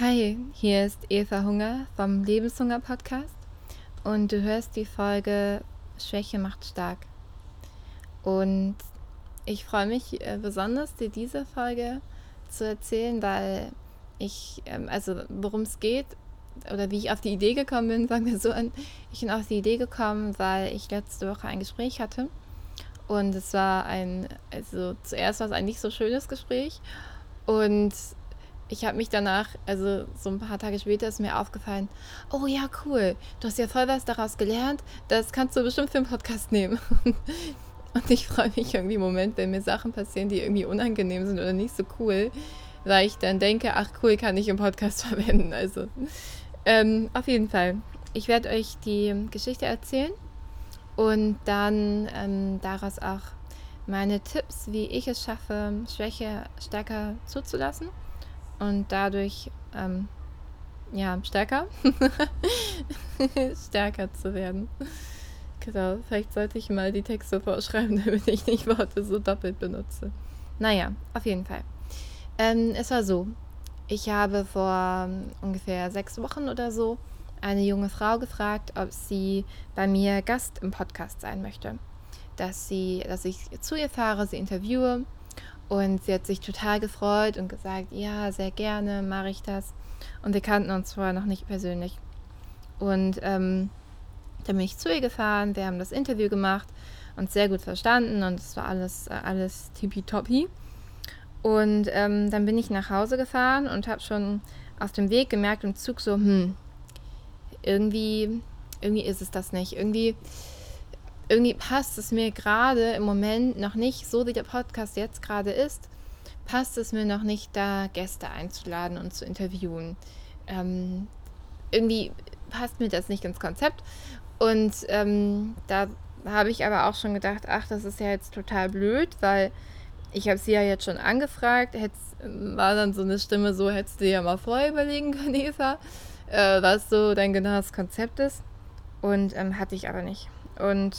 Hi, hier ist Eva Hunger vom Lebenshunger Podcast und du hörst die Folge Schwäche macht stark. Und ich freue mich äh, besonders, dir diese Folge zu erzählen, weil ich, ähm, also worum es geht oder wie ich auf die Idee gekommen bin, sagen wir so an. Ich bin auf die Idee gekommen, weil ich letzte Woche ein Gespräch hatte und es war ein, also zuerst war es ein nicht so schönes Gespräch und ich habe mich danach, also so ein paar Tage später ist mir aufgefallen, oh ja, cool, du hast ja voll was daraus gelernt, das kannst du bestimmt für einen Podcast nehmen. Und ich freue mich irgendwie im Moment, wenn mir Sachen passieren, die irgendwie unangenehm sind oder nicht so cool, weil ich dann denke, ach cool, kann ich im Podcast verwenden. Also ähm, auf jeden Fall. Ich werde euch die Geschichte erzählen und dann ähm, daraus auch meine Tipps, wie ich es schaffe, Schwäche stärker zuzulassen und dadurch ähm, ja stärker stärker zu werden. Genau, vielleicht sollte ich mal die Texte vorschreiben, damit ich nicht Worte so doppelt benutze. Naja, auf jeden Fall. Ähm, es war so, ich habe vor um, ungefähr sechs Wochen oder so eine junge Frau gefragt, ob sie bei mir Gast im Podcast sein möchte. Dass, sie, dass ich zu ihr fahre, sie interviewe. Und sie hat sich total gefreut und gesagt, ja, sehr gerne mache ich das. Und wir kannten uns vorher noch nicht persönlich. Und ähm, dann bin ich zu ihr gefahren, wir haben das Interview gemacht und sehr gut verstanden und es war alles, äh, alles tippitoppi. Und ähm, dann bin ich nach Hause gefahren und habe schon auf dem Weg gemerkt im Zug so, hm, irgendwie, irgendwie ist es das nicht. Irgendwie, irgendwie passt es mir gerade im Moment noch nicht, so wie der Podcast jetzt gerade ist, passt es mir noch nicht, da Gäste einzuladen und zu interviewen. Ähm, irgendwie passt mir das nicht ins Konzept. Und ähm, da habe ich aber auch schon gedacht, ach, das ist ja jetzt total blöd, weil ich habe sie ja jetzt schon angefragt. Hätt's, war dann so eine Stimme so, hättest du ja mal vorher überlegen können, Eva äh, was so dein genaues Konzept ist. Und ähm, hatte ich aber nicht. Und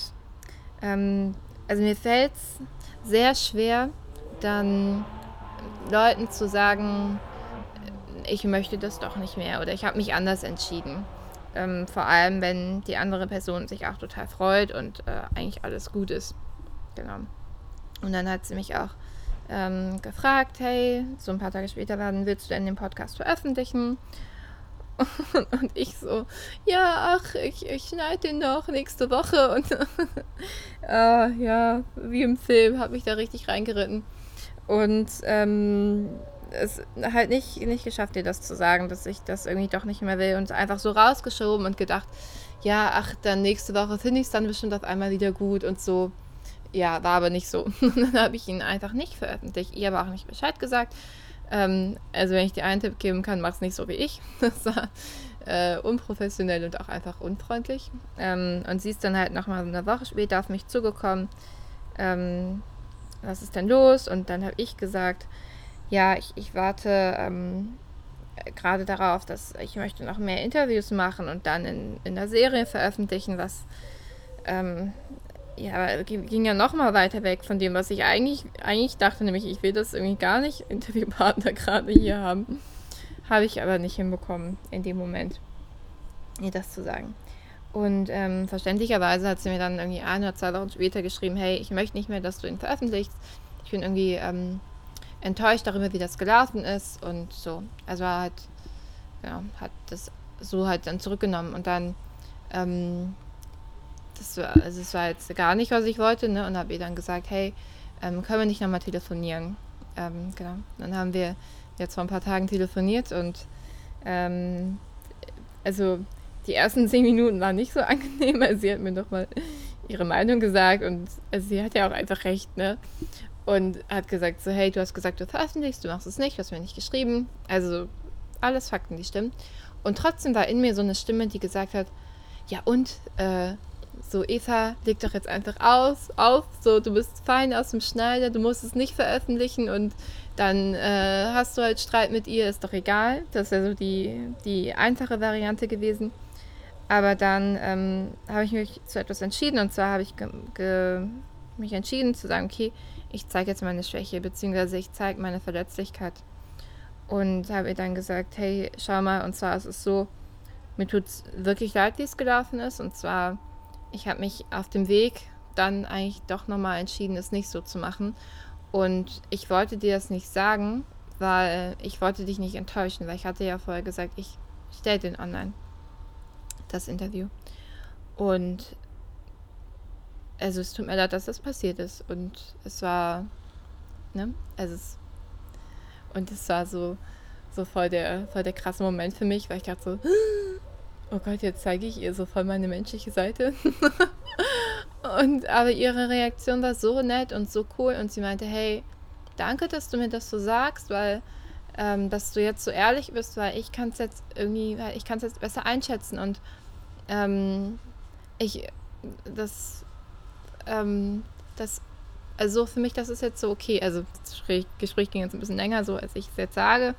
ähm, also mir fällt es sehr schwer, dann Leuten zu sagen, ich möchte das doch nicht mehr oder ich habe mich anders entschieden. Ähm, vor allem, wenn die andere Person sich auch total freut und äh, eigentlich alles gut ist. Genau. Und dann hat sie mich auch ähm, gefragt, hey, so ein paar Tage später, wann willst du denn den Podcast veröffentlichen? Und ich so, ja, ach, ich, ich schneide den noch nächste Woche. Und äh, ja, wie im Film, habe ich da richtig reingeritten. Und ähm, es halt nicht, nicht geschafft, dir das zu sagen, dass ich das irgendwie doch nicht mehr will. Und einfach so rausgeschoben und gedacht, ja, ach, dann nächste Woche finde ich es dann bestimmt auf einmal wieder gut und so. Ja, war aber nicht so. dann habe ich ihn einfach nicht veröffentlicht. Ihr aber auch nicht Bescheid gesagt. Ähm, also wenn ich dir einen Tipp geben kann, mach es nicht so wie ich. Das war äh, unprofessionell und auch einfach unfreundlich. Ähm, und sie ist dann halt nochmal eine Woche später auf mich zugekommen. Ähm, was ist denn los? Und dann habe ich gesagt, ja, ich, ich warte ähm, gerade darauf, dass ich möchte noch mehr Interviews machen und dann in, in der Serie veröffentlichen, was ähm, ja, ging ja noch mal weiter weg von dem, was ich eigentlich, eigentlich dachte, nämlich ich will das irgendwie gar nicht Interviewpartner gerade hier haben. Habe ich aber nicht hinbekommen in dem Moment, ihr das zu sagen. Und ähm, verständlicherweise hat sie mir dann irgendwie ein oder zwei Wochen später geschrieben, hey, ich möchte nicht mehr, dass du ihn veröffentlichst. Ich bin irgendwie ähm, enttäuscht darüber, wie das gelaufen ist und so. Also halt, ja, hat das so halt dann zurückgenommen und dann ähm, das war, also es war jetzt gar nicht, was ich wollte, ne? Und habe ihr dann gesagt, hey, ähm, können wir nicht nochmal telefonieren? Ähm, genau. Dann haben wir jetzt vor ein paar Tagen telefoniert und ähm, also die ersten zehn Minuten waren nicht so angenehm. Also sie hat mir nochmal ihre Meinung gesagt und also sie hat ja auch einfach recht, ne? Und hat gesagt so, hey, du hast gesagt, du veröffentlichst, du machst es nicht, du hast mir nicht geschrieben. Also alles Fakten, die stimmen. Und trotzdem war in mir so eine Stimme, die gesagt hat, ja und, äh, so, Eva, leg doch jetzt einfach aus, auf, so, du bist fein aus dem Schneider, du musst es nicht veröffentlichen und dann äh, hast du halt Streit mit ihr, ist doch egal. Das wäre so die, die einfache Variante gewesen. Aber dann ähm, habe ich mich zu etwas entschieden und zwar habe ich mich entschieden zu sagen, okay, ich zeige jetzt meine Schwäche, beziehungsweise ich zeige meine Verletzlichkeit. und habe ihr dann gesagt, hey, schau mal, und zwar ist es so, mir tut es wirklich leid, wie es gelaufen ist. Und zwar, ich habe mich auf dem Weg dann eigentlich doch nochmal entschieden, es nicht so zu machen. Und ich wollte dir das nicht sagen, weil ich wollte dich nicht enttäuschen, weil ich hatte ja vorher gesagt, ich stelle den online, das Interview. Und also es tut mir leid, dass das passiert ist. Und es war, ne, also es, und es war so, so voll der, voll der krasse Moment für mich, weil ich dachte so, oh Gott, jetzt zeige ich ihr so voll meine menschliche Seite. und aber ihre Reaktion war so nett und so cool und sie meinte, hey, danke, dass du mir das so sagst, weil ähm, dass du jetzt so ehrlich bist, weil ich kann es jetzt irgendwie, ich kann es jetzt besser einschätzen und ähm, ich das ähm, das also für mich das ist jetzt so okay, also das Gespräch ging jetzt ein bisschen länger so, als ich es jetzt sage,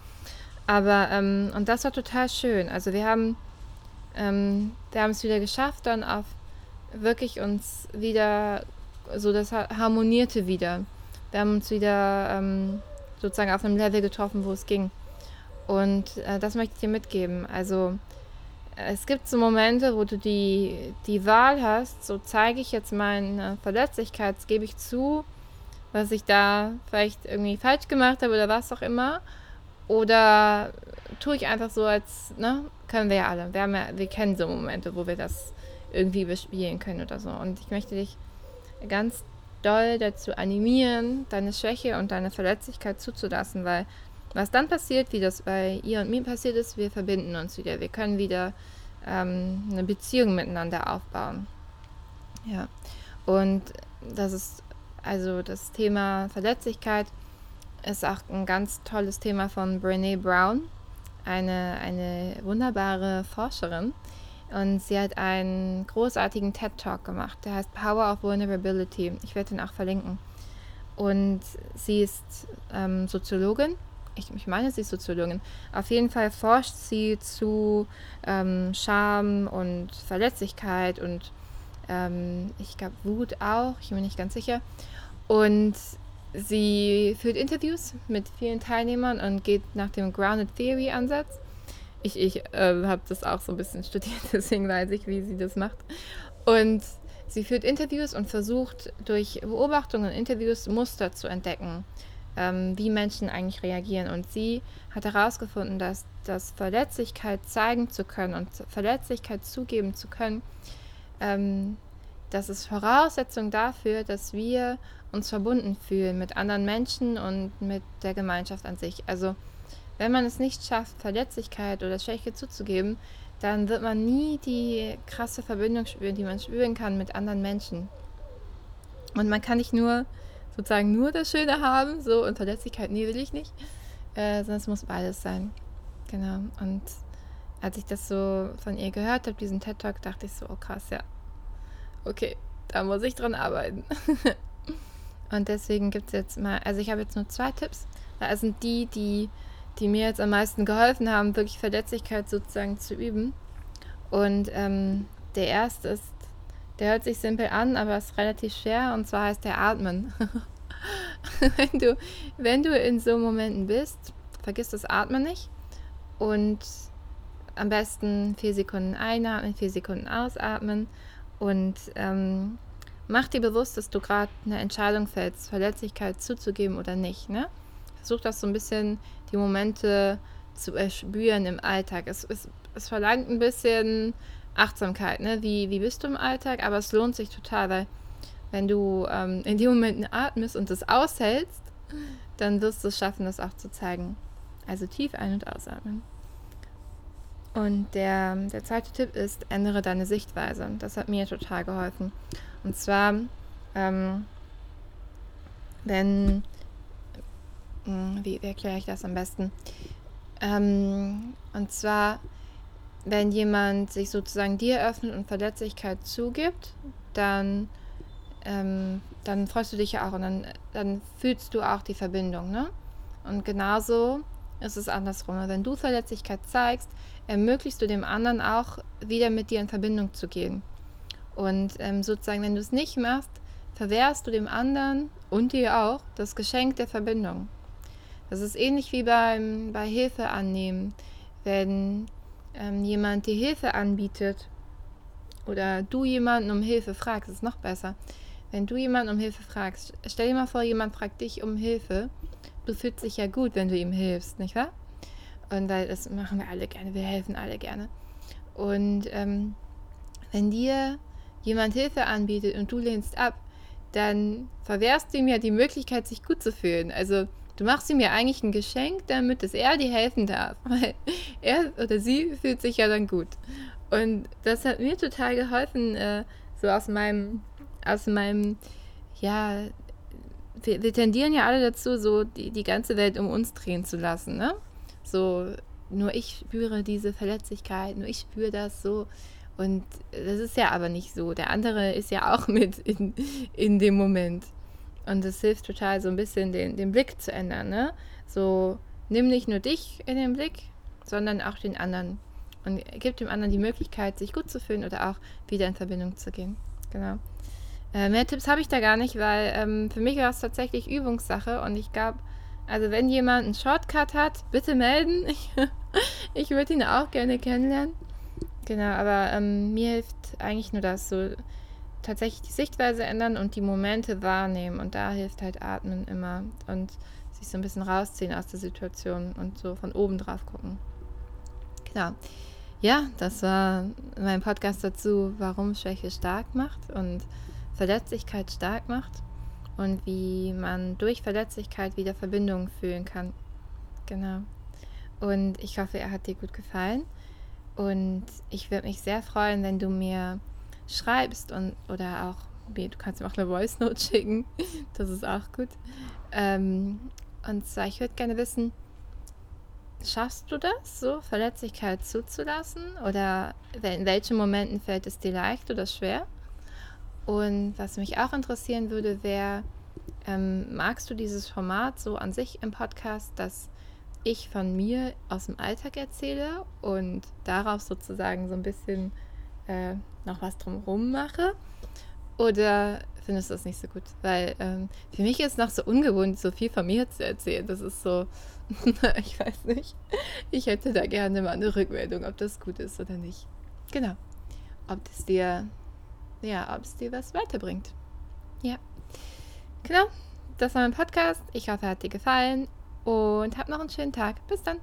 aber ähm, und das war total schön. Also wir haben ähm, wir haben es wieder geschafft, dann auf wirklich uns wieder, so das harmonierte wieder. Wir haben uns wieder ähm, sozusagen auf einem Level getroffen, wo es ging. Und äh, das möchte ich dir mitgeben. Also es gibt so Momente, wo du die, die Wahl hast, so zeige ich jetzt meine Verletzlichkeit, gebe ich zu, was ich da vielleicht irgendwie falsch gemacht habe oder was auch immer. Oder tue ich einfach so, als, ne, können wir ja alle. Wir, haben ja, wir kennen so Momente, wo wir das irgendwie bespielen können oder so. Und ich möchte dich ganz doll dazu animieren, deine Schwäche und deine Verletzlichkeit zuzulassen, weil was dann passiert, wie das bei ihr und mir passiert ist, wir verbinden uns wieder. Wir können wieder ähm, eine Beziehung miteinander aufbauen. Ja. Und das ist also das Thema Verletzlichkeit ist auch ein ganz tolles Thema von Brene Brown, eine, eine wunderbare Forscherin. Und sie hat einen großartigen TED-Talk gemacht, der heißt Power of Vulnerability. Ich werde ihn auch verlinken. Und sie ist ähm, Soziologin. Ich, ich, meine, sie ist Soziologin. Auf jeden Fall forscht sie zu ähm, Scham und Verletzlichkeit und ähm, ich glaube Wut auch, ich bin mir nicht ganz sicher. Und Sie führt Interviews mit vielen Teilnehmern und geht nach dem Grounded Theory Ansatz. Ich, ich äh, habe das auch so ein bisschen studiert, deswegen weiß ich, wie sie das macht. Und sie führt Interviews und versucht durch Beobachtungen und Interviews Muster zu entdecken, ähm, wie Menschen eigentlich reagieren. Und sie hat herausgefunden, dass das Verletzlichkeit zeigen zu können und Verletzlichkeit zugeben zu können, ähm, das ist Voraussetzung dafür, dass wir uns verbunden fühlen mit anderen Menschen und mit der Gemeinschaft an sich. Also wenn man es nicht schafft, Verletzlichkeit oder Schwäche zuzugeben, dann wird man nie die krasse Verbindung spüren, die man spüren kann mit anderen Menschen. Und man kann nicht nur sozusagen nur das Schöne haben, so und Verletzlichkeit, nee, will ich nicht, äh, sondern es muss beides sein. Genau. Und als ich das so von ihr gehört habe, diesen TED Talk, dachte ich so, oh krass, ja. Okay, da muss ich dran arbeiten. Und deswegen gibt es jetzt mal, also ich habe jetzt nur zwei Tipps. Da sind die, die, die mir jetzt am meisten geholfen haben, wirklich Verletzlichkeit sozusagen zu üben. Und ähm, der erste ist, der hört sich simpel an, aber ist relativ schwer und zwar heißt der Atmen. wenn, du, wenn du in so Momenten bist, vergiss das Atmen nicht und am besten vier Sekunden einatmen, vier Sekunden ausatmen und ähm, mach dir bewusst, dass du gerade eine Entscheidung fällst, Verletzlichkeit zuzugeben oder nicht. Ne? Versuch das so ein bisschen, die Momente zu erspüren im Alltag. Es, es, es verlangt ein bisschen Achtsamkeit. Ne? Wie, wie bist du im Alltag? Aber es lohnt sich total, weil wenn du ähm, in den Momenten atmest und es aushältst, dann wirst du es schaffen, das auch zu zeigen. Also tief ein- und ausatmen. Und der, der zweite Tipp ist, ändere deine Sichtweise. Das hat mir total geholfen. Und zwar, ähm, wenn, hm, wie, erkläre ich das am besten? Ähm, und zwar, wenn jemand sich sozusagen dir öffnet und Verletzlichkeit zugibt, dann, ähm, dann freust du dich ja auch und dann, dann fühlst du auch die Verbindung. Ne? Und genauso ist es andersrum. Wenn du Verletzlichkeit zeigst, ermöglichst du dem anderen auch wieder mit dir in Verbindung zu gehen. Und ähm, sozusagen, wenn du es nicht machst, verwehrst du dem anderen und dir auch das Geschenk der Verbindung. Das ist ähnlich wie beim, bei Hilfe annehmen. Wenn ähm, jemand dir Hilfe anbietet oder du jemanden um Hilfe fragst, ist noch besser. Wenn du jemanden um Hilfe fragst, stell dir mal vor, jemand fragt dich um Hilfe. Du fühlst dich ja gut, wenn du ihm hilfst, nicht wahr? Und weil das machen wir alle gerne, wir helfen alle gerne. Und ähm, wenn dir jemand Hilfe anbietet und du lehnst ab, dann verwehrst du ihm ja die Möglichkeit, sich gut zu fühlen. Also du machst ihm ja eigentlich ein Geschenk, damit es er dir helfen darf. Weil er oder sie fühlt sich ja dann gut. Und das hat mir total geholfen, äh, so aus meinem, aus meinem, ja, wir, wir, tendieren ja alle dazu, so die, die ganze Welt um uns drehen zu lassen, ne? So, nur ich spüre diese Verletzlichkeit, nur ich spüre das so. Und das ist ja aber nicht so. Der andere ist ja auch mit in, in dem Moment. Und es hilft total, so ein bisschen den, den Blick zu ändern. Ne? So, nimm nicht nur dich in den Blick, sondern auch den anderen. Und gib dem anderen die Möglichkeit, sich gut zu fühlen oder auch wieder in Verbindung zu gehen. Genau. Äh, mehr Tipps habe ich da gar nicht, weil ähm, für mich war es tatsächlich Übungssache und ich glaube, also wenn jemand einen Shortcut hat, bitte melden. Ich, ich würde ihn auch gerne kennenlernen. Genau, aber ähm, mir hilft eigentlich nur das, so tatsächlich die Sichtweise ändern und die Momente wahrnehmen. Und da hilft halt Atmen immer und sich so ein bisschen rausziehen aus der Situation und so von oben drauf gucken. Genau. Ja, das war mein Podcast dazu, warum Schwäche stark macht und Verletzlichkeit stark macht und wie man durch Verletzlichkeit wieder Verbindungen fühlen kann. Genau. Und ich hoffe, er hat dir gut gefallen. Und ich würde mich sehr freuen, wenn du mir schreibst und oder auch, du kannst mir auch eine Voice Note schicken. Das ist auch gut. Ähm, und zwar, ich würde gerne wissen, schaffst du das, so Verletzlichkeit zuzulassen? Oder in welchen Momenten fällt es dir leicht oder schwer? Und was mich auch interessieren würde, wäre, ähm, magst du dieses Format so an sich im Podcast, dass ich von mir aus dem Alltag erzähle und darauf sozusagen so ein bisschen äh, noch was drumherum mache? Oder findest du das nicht so gut? Weil ähm, für mich ist es noch so ungewohnt, so viel von mir zu erzählen. Das ist so, ich weiß nicht. Ich hätte da gerne mal eine Rückmeldung, ob das gut ist oder nicht. Genau. Ob es dir, ja, ob es dir was weiterbringt. Ja. Genau. Das war mein Podcast. Ich hoffe, er hat dir gefallen und hab noch einen schönen Tag. Bis dann.